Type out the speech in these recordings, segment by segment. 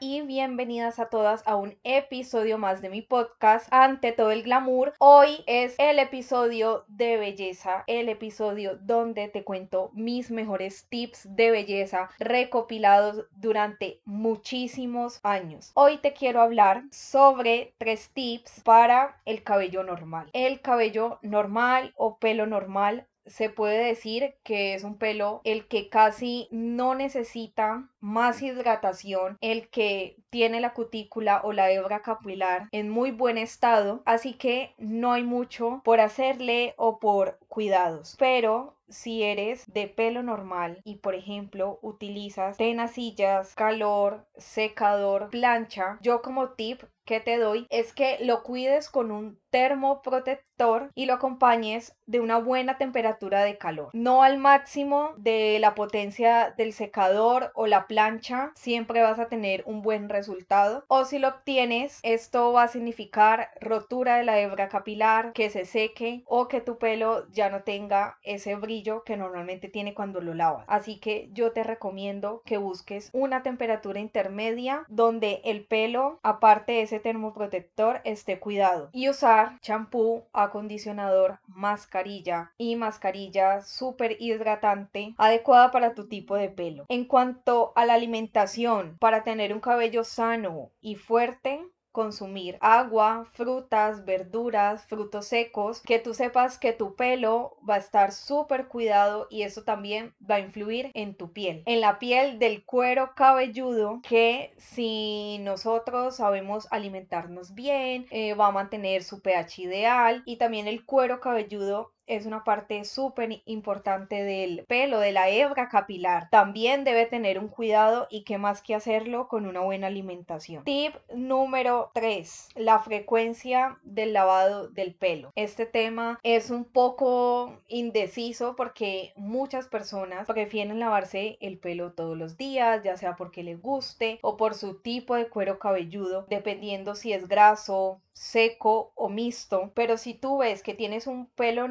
Y bienvenidas a todas a un episodio más de mi podcast Ante todo el glamour. Hoy es el episodio de belleza, el episodio donde te cuento mis mejores tips de belleza recopilados durante muchísimos años. Hoy te quiero hablar sobre tres tips para el cabello normal. El cabello normal o pelo normal se puede decir que es un pelo el que casi no necesita más hidratación, el que tiene la cutícula o la hebra capilar en muy buen estado, así que no hay mucho por hacerle o por cuidados. Pero si eres de pelo normal y por ejemplo utilizas tenacillas, calor, secador, plancha, yo como tip que te doy es que lo cuides con un termoprotector y lo acompañes de una buena temperatura de calor. No al máximo de la potencia del secador o la plancha, siempre vas a tener un buen resultado. O si lo obtienes, esto va a significar rotura de la hebra capilar, que se seque o que tu pelo ya no tenga ese brillo que normalmente tiene cuando lo lavas. Así que yo te recomiendo que busques una temperatura intermedia donde el pelo, aparte de ese termoprotector, esté cuidado. Y usar champú, acondicionador, mascarilla y mascarilla súper hidratante adecuada para tu tipo de pelo. En cuanto a la alimentación, para tener un cabello sano y fuerte, consumir agua, frutas, verduras, frutos secos, que tú sepas que tu pelo va a estar súper cuidado y eso también va a influir en tu piel. En la piel del cuero cabelludo que si nosotros sabemos alimentarnos bien, eh, va a mantener su pH ideal y también el cuero cabelludo es una parte súper importante del pelo, de la hebra capilar. También debe tener un cuidado y qué más que hacerlo con una buena alimentación. Tip número 3, la frecuencia del lavado del pelo. Este tema es un poco indeciso porque muchas personas prefieren lavarse el pelo todos los días, ya sea porque les guste o por su tipo de cuero cabelludo, dependiendo si es graso, seco o mixto, pero si tú ves que tienes un pelo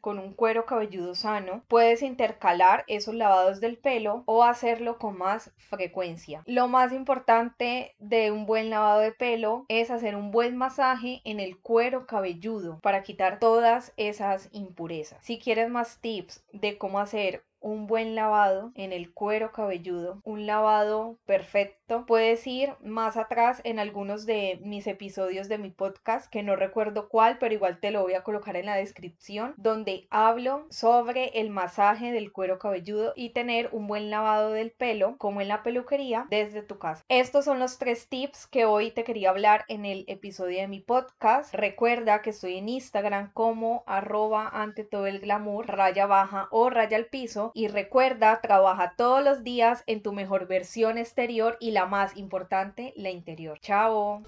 con un cuero cabelludo sano, puedes intercalar esos lavados del pelo o hacerlo con más frecuencia. Lo más importante de un buen lavado de pelo es hacer un buen masaje en el cuero cabelludo para quitar todas esas impurezas. Si quieres más tips de cómo hacer un buen lavado en el cuero cabelludo, un lavado perfecto. Puedes ir más atrás en algunos de mis episodios de mi podcast, que no recuerdo cuál, pero igual te lo voy a colocar en la descripción, donde hablo sobre el masaje del cuero cabelludo y tener un buen lavado del pelo, como en la peluquería, desde tu casa. Estos son los tres tips que hoy te quería hablar en el episodio de mi podcast. Recuerda que estoy en Instagram como arroba ante todo el glamour, raya baja o raya al piso y recuerda, trabaja todos los días en tu mejor versión exterior y la más importante, la interior. Chao.